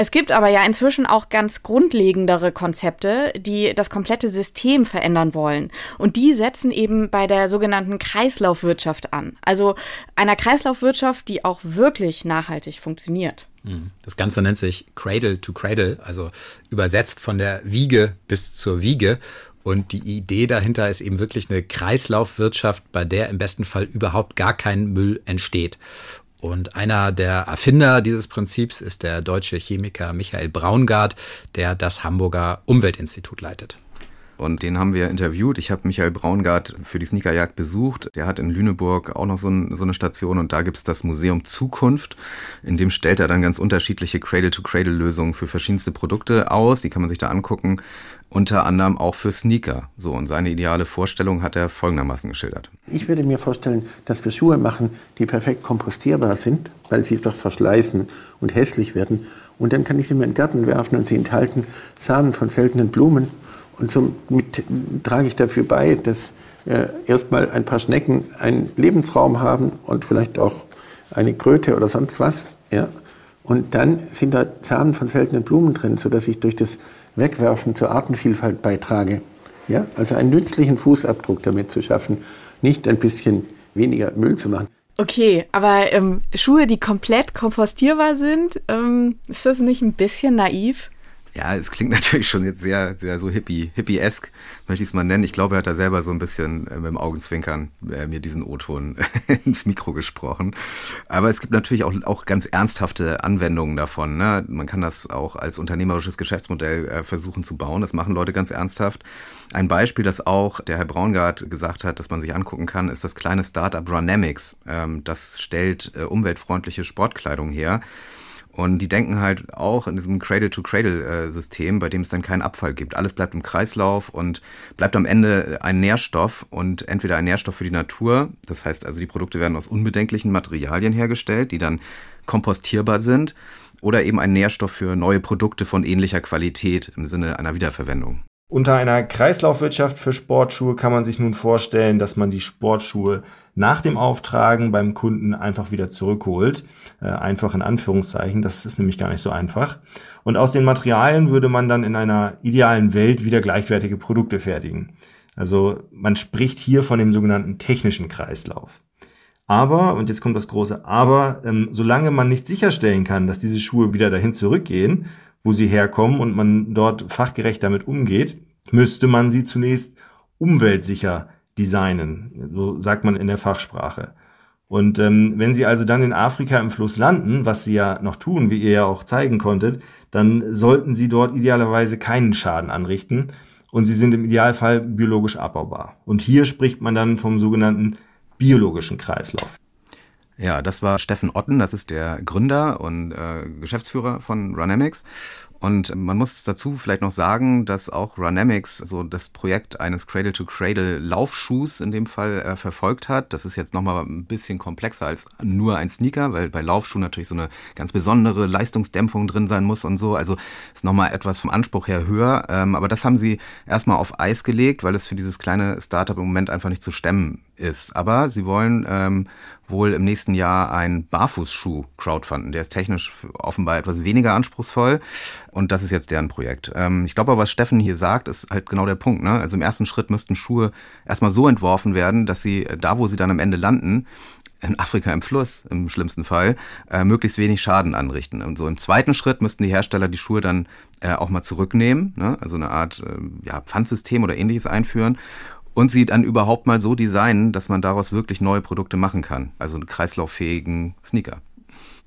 Speaker 4: Es gibt aber ja inzwischen auch ganz grundlegendere Konzepte, die das komplette System verändern wollen. Und die setzen eben bei der sogenannten Kreislaufwirtschaft an. Also einer Kreislaufwirtschaft, die auch wirklich nachhaltig funktioniert.
Speaker 6: Mhm. Das Ganze nennt sich Cradle to Cradle, also übersetzt von der Wiege bis zur Wiege. Und die Idee dahinter ist eben wirklich eine Kreislaufwirtschaft, bei der im besten Fall überhaupt gar kein Müll entsteht. Und einer der Erfinder dieses Prinzips ist der deutsche Chemiker Michael Braungart, der das Hamburger Umweltinstitut leitet.
Speaker 7: Und den haben wir interviewt. Ich habe Michael Braungart für die Sneakerjagd besucht. Der hat in Lüneburg auch noch so, ein, so eine Station und da gibt's das Museum Zukunft. In dem stellt er dann ganz unterschiedliche Cradle-to-Cradle-Lösungen für verschiedenste Produkte aus. Die kann man sich da angucken. Unter anderem auch für Sneaker. So, und seine ideale Vorstellung hat er folgendermaßen geschildert.
Speaker 1: Ich würde mir vorstellen, dass wir Schuhe machen, die perfekt kompostierbar sind, weil sie doch verschleißen und hässlich werden. Und dann kann ich sie mir in den Garten werfen und sie enthalten Samen von seltenen Blumen und somit trage ich dafür bei, dass äh, erstmal ein paar Schnecken einen Lebensraum haben und vielleicht auch eine Kröte oder sonst was. Ja? Und dann sind da Samen von seltenen Blumen drin, sodass ich durch das Wegwerfen zur Artenvielfalt beitrage. Ja? Also einen nützlichen Fußabdruck damit zu schaffen, nicht ein bisschen weniger Müll zu machen.
Speaker 4: Okay, aber ähm, Schuhe, die komplett kompostierbar sind, ähm, ist das nicht ein bisschen naiv?
Speaker 7: Ja, es klingt natürlich schon jetzt sehr, sehr so hippie, hippie-esk, möchte ich es mal nennen. Ich glaube, er hat da selber so ein bisschen äh, mit dem Augenzwinkern äh, mir diesen O-Ton ins Mikro gesprochen. Aber es gibt natürlich auch, auch ganz ernsthafte Anwendungen davon. Ne? Man kann das auch als unternehmerisches Geschäftsmodell äh, versuchen zu bauen. Das machen Leute ganz ernsthaft. Ein Beispiel, das auch der Herr Braungart gesagt hat, dass man sich angucken kann, ist das kleine Startup Runamics. Ähm, das stellt äh, umweltfreundliche Sportkleidung her. Und die denken halt auch in diesem Cradle-to-Cradle-System, bei dem es dann keinen Abfall gibt. Alles bleibt im Kreislauf und bleibt am Ende ein Nährstoff und entweder ein Nährstoff für die Natur, das heißt also die Produkte werden aus unbedenklichen Materialien hergestellt, die dann kompostierbar sind, oder eben ein Nährstoff für neue Produkte von ähnlicher Qualität im Sinne einer Wiederverwendung.
Speaker 11: Unter einer Kreislaufwirtschaft für Sportschuhe kann man sich nun vorstellen, dass man die Sportschuhe nach dem Auftragen beim Kunden einfach wieder zurückholt. Äh, einfach in Anführungszeichen, das ist nämlich gar nicht so einfach. Und aus den Materialien würde man dann in einer idealen Welt wieder gleichwertige Produkte fertigen. Also man spricht hier von dem sogenannten technischen Kreislauf. Aber, und jetzt kommt das große Aber, ähm, solange man nicht sicherstellen kann, dass diese Schuhe wieder dahin zurückgehen, wo sie herkommen und man dort fachgerecht damit umgeht, müsste man sie zunächst umweltsicher designen. So sagt man in der Fachsprache. Und ähm, wenn sie also dann in Afrika im Fluss landen, was sie ja noch tun, wie ihr ja auch zeigen konntet, dann sollten sie dort idealerweise keinen Schaden anrichten und sie sind im Idealfall biologisch abbaubar. Und hier spricht man dann vom sogenannten biologischen Kreislauf.
Speaker 7: Ja, das war Steffen Otten, das ist der Gründer und äh, Geschäftsführer von Runamics. Und man muss dazu vielleicht noch sagen, dass auch Runamics so das Projekt eines Cradle-to-Cradle-Laufschuhs in dem Fall äh, verfolgt hat. Das ist jetzt nochmal ein bisschen komplexer als nur ein Sneaker, weil bei Laufschuhen natürlich so eine ganz besondere Leistungsdämpfung drin sein muss und so. Also ist nochmal etwas vom Anspruch her höher. Ähm, aber das haben sie erstmal auf Eis gelegt, weil es für dieses kleine Startup im Moment einfach nicht zu stemmen ist. Aber sie wollen ähm, wohl im nächsten Jahr einen Barfußschuh crowdfunden. Der ist technisch offenbar etwas weniger anspruchsvoll. Und das ist jetzt deren Projekt. Ähm, ich glaube aber, was Steffen hier sagt, ist halt genau der Punkt. Ne? Also im ersten Schritt müssten Schuhe erstmal so entworfen werden, dass sie da, wo sie dann am Ende landen, in Afrika im Fluss im schlimmsten Fall, äh, möglichst wenig Schaden anrichten. Und so im zweiten Schritt müssten die Hersteller die Schuhe dann äh, auch mal zurücknehmen, ne? also eine Art äh, ja, Pfandsystem oder ähnliches einführen und sie dann überhaupt mal so designen, dass man daraus wirklich neue Produkte machen kann. Also einen kreislauffähigen Sneaker.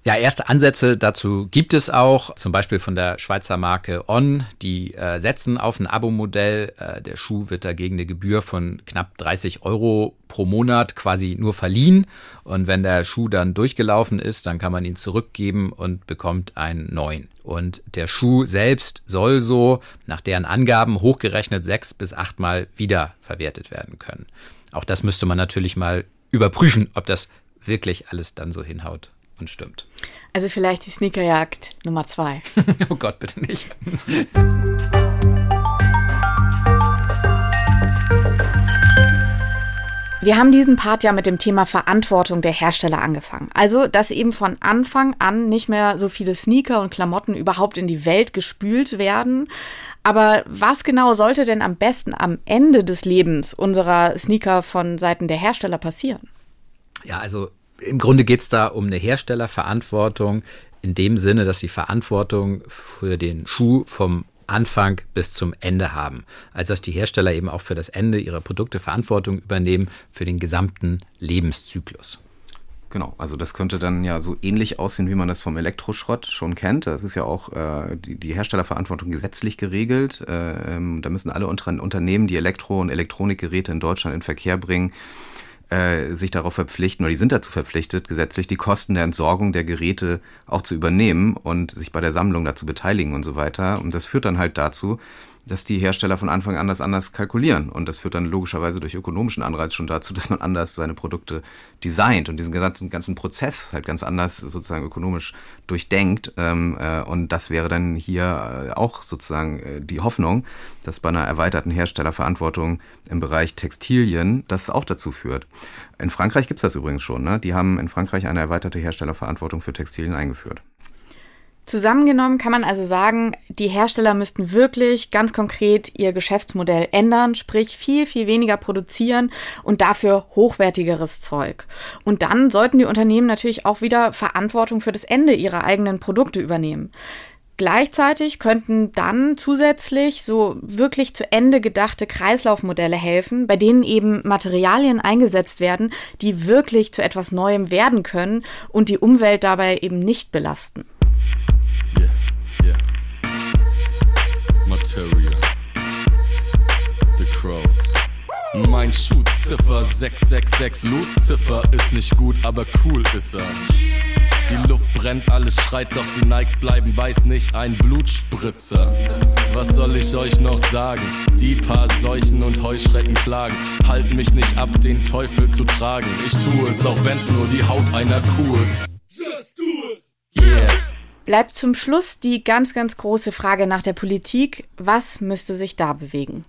Speaker 6: Ja, erste Ansätze dazu gibt es auch, zum Beispiel von der Schweizer Marke On. Die äh, setzen auf ein Abo-Modell. Äh, der Schuh wird dagegen eine Gebühr von knapp 30 Euro pro Monat quasi nur verliehen. Und wenn der Schuh dann durchgelaufen ist, dann kann man ihn zurückgeben und bekommt einen neuen. Und der Schuh selbst soll so nach deren Angaben hochgerechnet sechs bis achtmal wiederverwertet werden können. Auch das müsste man natürlich mal überprüfen, ob das wirklich alles dann so hinhaut und stimmt.
Speaker 4: Also vielleicht die Sneakerjagd Nummer zwei.
Speaker 6: oh Gott, bitte nicht.
Speaker 4: Wir haben diesen Part ja mit dem Thema Verantwortung der Hersteller angefangen. Also, dass eben von Anfang an nicht mehr so viele Sneaker und Klamotten überhaupt in die Welt gespült werden. Aber was genau sollte denn am besten am Ende des Lebens unserer Sneaker von Seiten der Hersteller passieren?
Speaker 6: Ja, also im Grunde geht es da um eine Herstellerverantwortung in dem Sinne, dass sie Verantwortung für den Schuh vom Anfang bis zum Ende haben. Also dass die Hersteller eben auch für das Ende ihrer Produkte Verantwortung übernehmen für den gesamten Lebenszyklus.
Speaker 7: Genau, also das könnte dann ja so ähnlich aussehen, wie man das vom Elektroschrott schon kennt. Das ist ja auch äh, die, die Herstellerverantwortung gesetzlich geregelt. Äh, ähm, da müssen alle Unternehmen, die Elektro- und Elektronikgeräte in Deutschland in Verkehr bringen, äh, sich darauf verpflichten, oder die sind dazu verpflichtet, gesetzlich die Kosten der Entsorgung der Geräte auch zu übernehmen und sich bei der Sammlung dazu beteiligen und so weiter. Und das führt dann halt dazu, dass die Hersteller von Anfang an das anders kalkulieren. Und das führt dann logischerweise durch ökonomischen Anreiz schon dazu, dass man anders seine Produkte designt und diesen ganzen, ganzen Prozess halt ganz anders sozusagen ökonomisch durchdenkt. Ähm, äh, und das wäre dann hier äh, auch sozusagen äh, die Hoffnung, dass bei einer erweiterten Herstellerverantwortung im Bereich Textilien das auch dazu führt. In Frankreich gibt's das übrigens schon. Ne? Die haben in Frankreich eine erweiterte Herstellerverantwortung für Textilien eingeführt.
Speaker 4: Zusammengenommen kann man also sagen, die Hersteller müssten wirklich ganz konkret ihr Geschäftsmodell ändern, sprich viel, viel weniger produzieren und dafür hochwertigeres Zeug. Und dann sollten die Unternehmen natürlich auch wieder Verantwortung für das Ende ihrer eigenen Produkte übernehmen. Gleichzeitig könnten dann zusätzlich so wirklich zu Ende gedachte Kreislaufmodelle helfen, bei denen eben Materialien eingesetzt werden, die wirklich zu etwas Neuem werden können und die Umwelt dabei eben nicht belasten.
Speaker 3: Yeah, yeah. Material. The Crows. Mein Schuhziffer 666 Lutziffer ist nicht gut, aber cool ist er. Die Luft brennt, alles schreit, doch die Nikes bleiben weiß, nicht ein Blutspritzer. Was soll ich euch noch sagen? Die paar Seuchen und Heuschrecken klagen, halten mich nicht ab, den Teufel zu tragen. Ich tue es, auch wenn's nur die Haut einer Kuh ist.
Speaker 4: Bleibt zum Schluss die ganz, ganz große Frage nach der Politik. Was müsste sich da bewegen?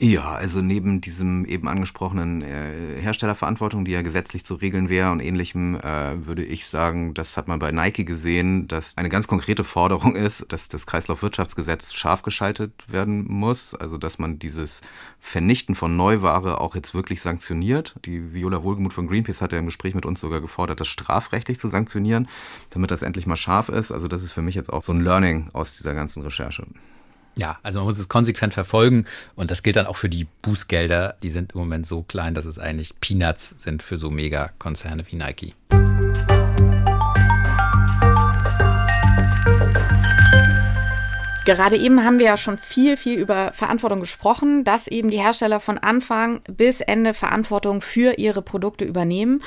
Speaker 7: Ja, also neben diesem eben angesprochenen äh, Herstellerverantwortung, die ja gesetzlich zu regeln wäre und ähnlichem, äh, würde ich sagen, das hat man bei Nike gesehen, dass eine ganz konkrete Forderung ist, dass das Kreislaufwirtschaftsgesetz scharf geschaltet werden muss, also dass man dieses Vernichten von Neuware auch jetzt wirklich sanktioniert. Die Viola Wohlgemuth von Greenpeace hat ja im Gespräch mit uns sogar gefordert, das strafrechtlich zu sanktionieren, damit das endlich mal scharf ist. Also das ist für mich jetzt auch so ein Learning aus dieser ganzen Recherche.
Speaker 6: Ja, also man muss es konsequent verfolgen und das gilt dann auch für die Bußgelder. Die sind im Moment so klein, dass es eigentlich Peanuts sind für so Megakonzerne wie Nike.
Speaker 4: Gerade eben haben wir ja schon viel, viel über Verantwortung gesprochen, dass eben die Hersteller von Anfang bis Ende Verantwortung für ihre Produkte übernehmen.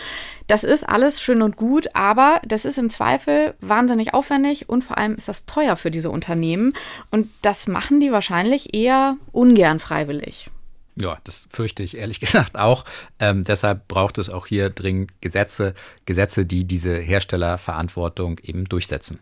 Speaker 4: Das ist alles schön und gut, aber das ist im Zweifel wahnsinnig aufwendig und vor allem ist das teuer für diese Unternehmen. Und das machen die wahrscheinlich eher ungern freiwillig.
Speaker 6: Ja, das fürchte ich ehrlich gesagt auch. Ähm, deshalb braucht es auch hier dringend Gesetze, Gesetze, die diese Herstellerverantwortung eben durchsetzen.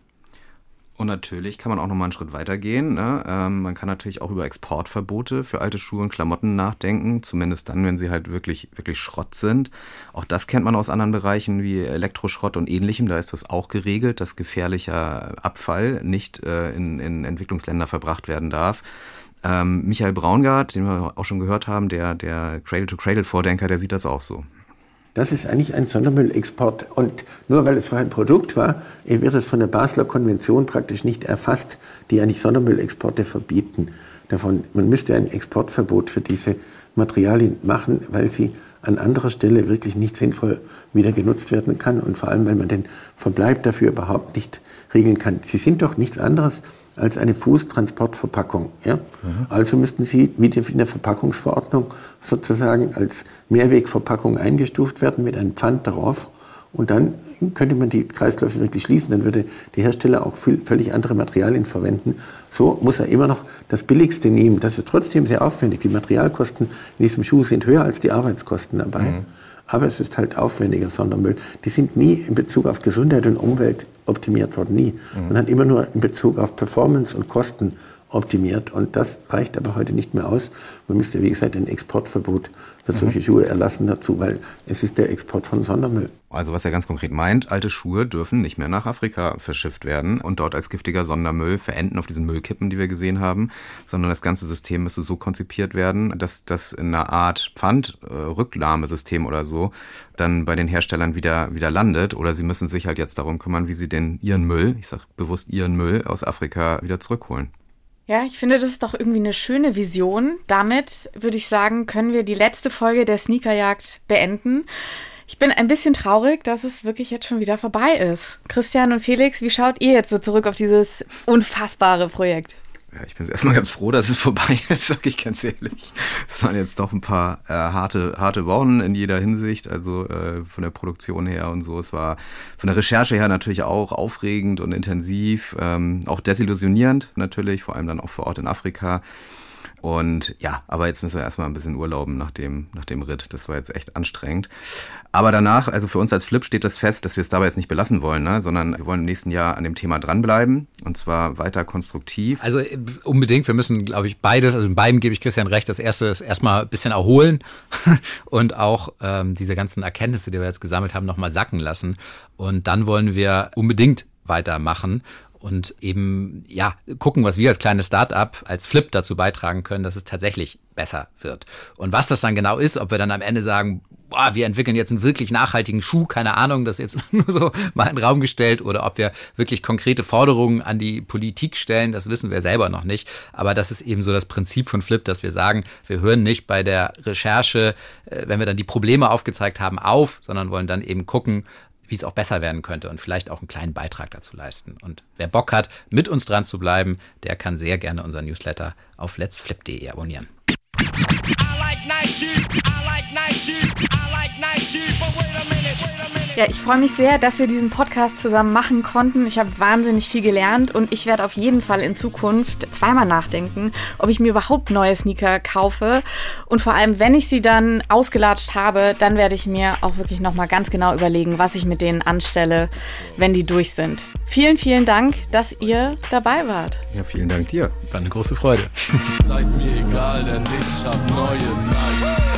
Speaker 7: Und natürlich kann man auch noch mal einen Schritt weiter gehen. Ne? Ähm, man kann natürlich auch über Exportverbote für alte Schuhe und Klamotten nachdenken, zumindest dann, wenn sie halt wirklich, wirklich Schrott sind. Auch das kennt man aus anderen Bereichen wie Elektroschrott und ähnlichem. Da ist das auch geregelt, dass gefährlicher Abfall nicht äh, in, in Entwicklungsländer verbracht werden darf. Ähm, Michael Braungart, den wir auch schon gehört haben, der, der Cradle-to-Cradle-Vordenker, der sieht das auch so.
Speaker 1: Das ist eigentlich ein Sondermüllexport. Und nur weil es ein Produkt war, wird es von der Basler Konvention praktisch nicht erfasst, die eigentlich Sondermüllexporte verbieten. Davon, man müsste ein Exportverbot für diese Materialien machen, weil sie an anderer Stelle wirklich nicht sinnvoll wieder genutzt werden kann und vor allem, weil man den Verbleib dafür überhaupt nicht regeln kann. Sie sind doch nichts anderes als eine Fußtransportverpackung. Ja? Mhm. Also müssten sie wie in der Verpackungsverordnung sozusagen als Mehrwegverpackung eingestuft werden mit einem Pfand darauf. Und dann könnte man die Kreisläufe wirklich schließen. Dann würde der Hersteller auch völlig andere Materialien verwenden. So muss er immer noch das Billigste nehmen. Das ist trotzdem sehr aufwendig. Die Materialkosten in diesem Schuh sind höher als die Arbeitskosten dabei. Mhm. Aber es ist halt aufwendiger Sondermüll. Die sind nie in Bezug auf Gesundheit und Umwelt optimiert worden, nie. Mhm. Man hat immer nur in Bezug auf Performance und Kosten optimiert. Und das reicht aber heute nicht mehr aus. Man müsste, wie gesagt, ein Exportverbot für solche. Schuhe erlassen dazu, weil es ist der Export von Sondermüll.
Speaker 7: Also was er ganz konkret meint, alte Schuhe dürfen nicht mehr nach Afrika verschifft werden und dort als giftiger Sondermüll verenden auf diesen Müllkippen, die wir gesehen haben, sondern das ganze System müsste so konzipiert werden, dass das in einer Art Pfandrücknahmesystem oder so dann bei den Herstellern wieder, wieder landet oder sie müssen sich halt jetzt darum kümmern, wie sie den ihren Müll, ich sage bewusst ihren Müll aus Afrika wieder zurückholen.
Speaker 4: Ja, ich finde, das ist doch irgendwie eine schöne Vision. Damit würde ich sagen, können wir die letzte Folge der Sneakerjagd beenden. Ich bin ein bisschen traurig, dass es wirklich jetzt schon wieder vorbei ist. Christian und Felix, wie schaut ihr jetzt so zurück auf dieses unfassbare Projekt?
Speaker 7: Ja, ich bin erstmal ganz froh, dass es vorbei ist, sag ich ganz ehrlich. Es waren jetzt doch ein paar äh, harte, harte Wochen in jeder Hinsicht, also äh, von der Produktion her und so. Es war von der Recherche her natürlich auch aufregend und intensiv, ähm, auch desillusionierend natürlich, vor allem dann auch vor Ort in Afrika. Und ja, aber jetzt müssen wir erstmal ein bisschen urlauben nach dem, nach dem Ritt. Das war jetzt echt anstrengend. Aber danach, also für uns als Flip steht das fest, dass wir es dabei jetzt nicht belassen wollen, ne? sondern wir wollen im nächsten Jahr an dem Thema dranbleiben und zwar weiter konstruktiv.
Speaker 6: Also äh, unbedingt, wir müssen, glaube ich, beides, also in beiden gebe ich Christian recht. Das erste ist erstmal ein bisschen erholen und auch ähm, diese ganzen Erkenntnisse, die wir jetzt gesammelt haben, nochmal sacken lassen. Und dann wollen wir unbedingt weitermachen und eben ja gucken, was wir als kleines Start-up als Flip dazu beitragen können, dass es tatsächlich besser wird. Und was das dann genau ist, ob wir dann am Ende sagen, boah, wir entwickeln jetzt einen wirklich nachhaltigen Schuh, keine Ahnung, das ist jetzt nur so mal in den Raum gestellt, oder ob wir wirklich konkrete Forderungen an die Politik stellen, das wissen wir selber noch nicht. Aber das ist eben so das Prinzip von Flip, dass wir sagen, wir hören nicht bei der Recherche, äh, wenn wir dann die Probleme aufgezeigt haben, auf, sondern wollen dann eben gucken, wie es auch besser werden könnte und vielleicht auch einen kleinen Beitrag dazu leisten. Und wer Bock hat, mit uns dran zu bleiben, der kann sehr gerne unseren Newsletter auf letsflip.de abonnieren. I like Nike, I like Nike, I Ja, ich freue mich sehr, dass wir diesen Podcast zusammen machen konnten. Ich habe wahnsinnig viel gelernt und ich werde auf jeden Fall in Zukunft zweimal nachdenken, ob ich mir überhaupt neue Sneaker kaufe. Und vor allem, wenn ich sie dann ausgelatscht habe, dann werde ich mir auch wirklich nochmal ganz genau überlegen, was ich mit denen anstelle, wenn die durch sind. Vielen, vielen Dank, dass ihr dabei wart.
Speaker 7: Ja, vielen Dank dir.
Speaker 6: War eine große Freude. Seid mir egal, denn ich habe neue Nights.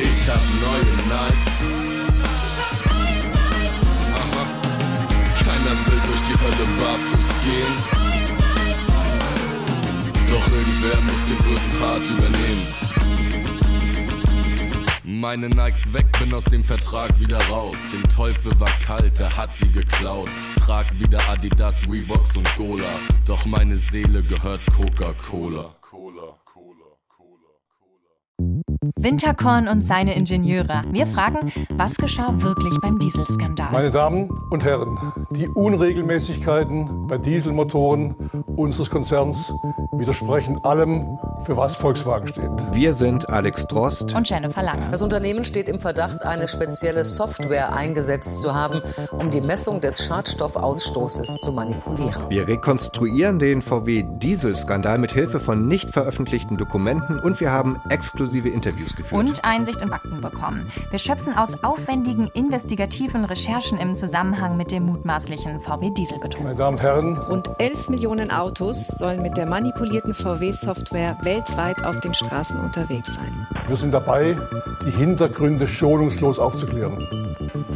Speaker 6: Ich hab neue Nights. Keiner will durch die Hölle barfuß gehen. Doch irgendwer muss den größten Part übernehmen. Meine Nikes weg, bin aus dem Vertrag wieder raus. Dem Teufel war kalt, er hat sie geklaut. Trag wieder Adidas, Reeboks und Gola. Doch meine Seele gehört Coca-Cola.
Speaker 12: Winterkorn und seine Ingenieure. Wir fragen, was geschah wirklich beim Dieselskandal?
Speaker 13: Meine Damen und Herren, die Unregelmäßigkeiten bei Dieselmotoren unseres Konzerns widersprechen allem, für was Volkswagen steht.
Speaker 14: Wir sind Alex Drost
Speaker 12: und Jennifer Lange.
Speaker 15: Das Unternehmen steht im Verdacht, eine spezielle Software eingesetzt zu haben, um die Messung des Schadstoffausstoßes zu manipulieren.
Speaker 14: Wir rekonstruieren den VW-Dieselskandal mit Hilfe von nicht veröffentlichten Dokumenten und wir haben exklusive Interviews Interviews geführt.
Speaker 12: Und Einsicht in Fakten bekommen. Wir schöpfen aus aufwendigen investigativen Recherchen im Zusammenhang mit dem mutmaßlichen VW-Dieselbetrug.
Speaker 13: Meine Damen und Herren.
Speaker 16: Rund 11 Millionen Autos sollen mit der manipulierten VW-Software weltweit auf den Straßen unterwegs sein.
Speaker 13: Wir sind dabei, die Hintergründe schonungslos aufzuklären.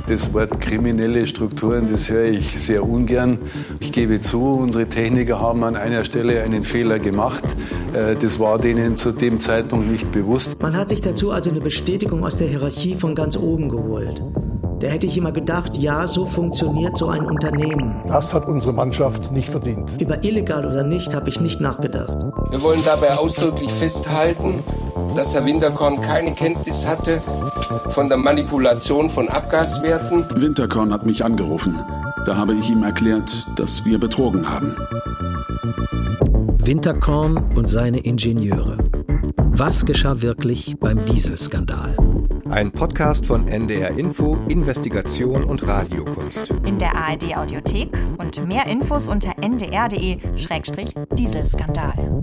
Speaker 17: Das Wort kriminelle Strukturen, das höre ich sehr ungern. Ich gebe zu, unsere Techniker haben an einer Stelle einen Fehler gemacht. Äh, das war denen zu dem Zeitpunkt nicht bewusst.
Speaker 18: Man hat sich dazu also eine Bestätigung aus der Hierarchie von ganz oben geholt. Da hätte ich immer gedacht, ja, so funktioniert so ein Unternehmen.
Speaker 13: Das hat unsere Mannschaft nicht verdient.
Speaker 18: Über illegal oder nicht habe ich nicht nachgedacht.
Speaker 19: Wir wollen dabei ausdrücklich festhalten, dass Herr Winterkorn keine Kenntnis hatte von der Manipulation von Abgaswerten.
Speaker 20: Winterkorn hat mich angerufen. Da habe ich ihm erklärt, dass wir betrogen haben.
Speaker 21: Winterkorn und seine Ingenieure. Was geschah wirklich beim Dieselskandal?
Speaker 14: Ein Podcast von NDR Info, Investigation und Radiokunst.
Speaker 12: In der ARD Audiothek und mehr Infos unter ndr.de-dieselskandal.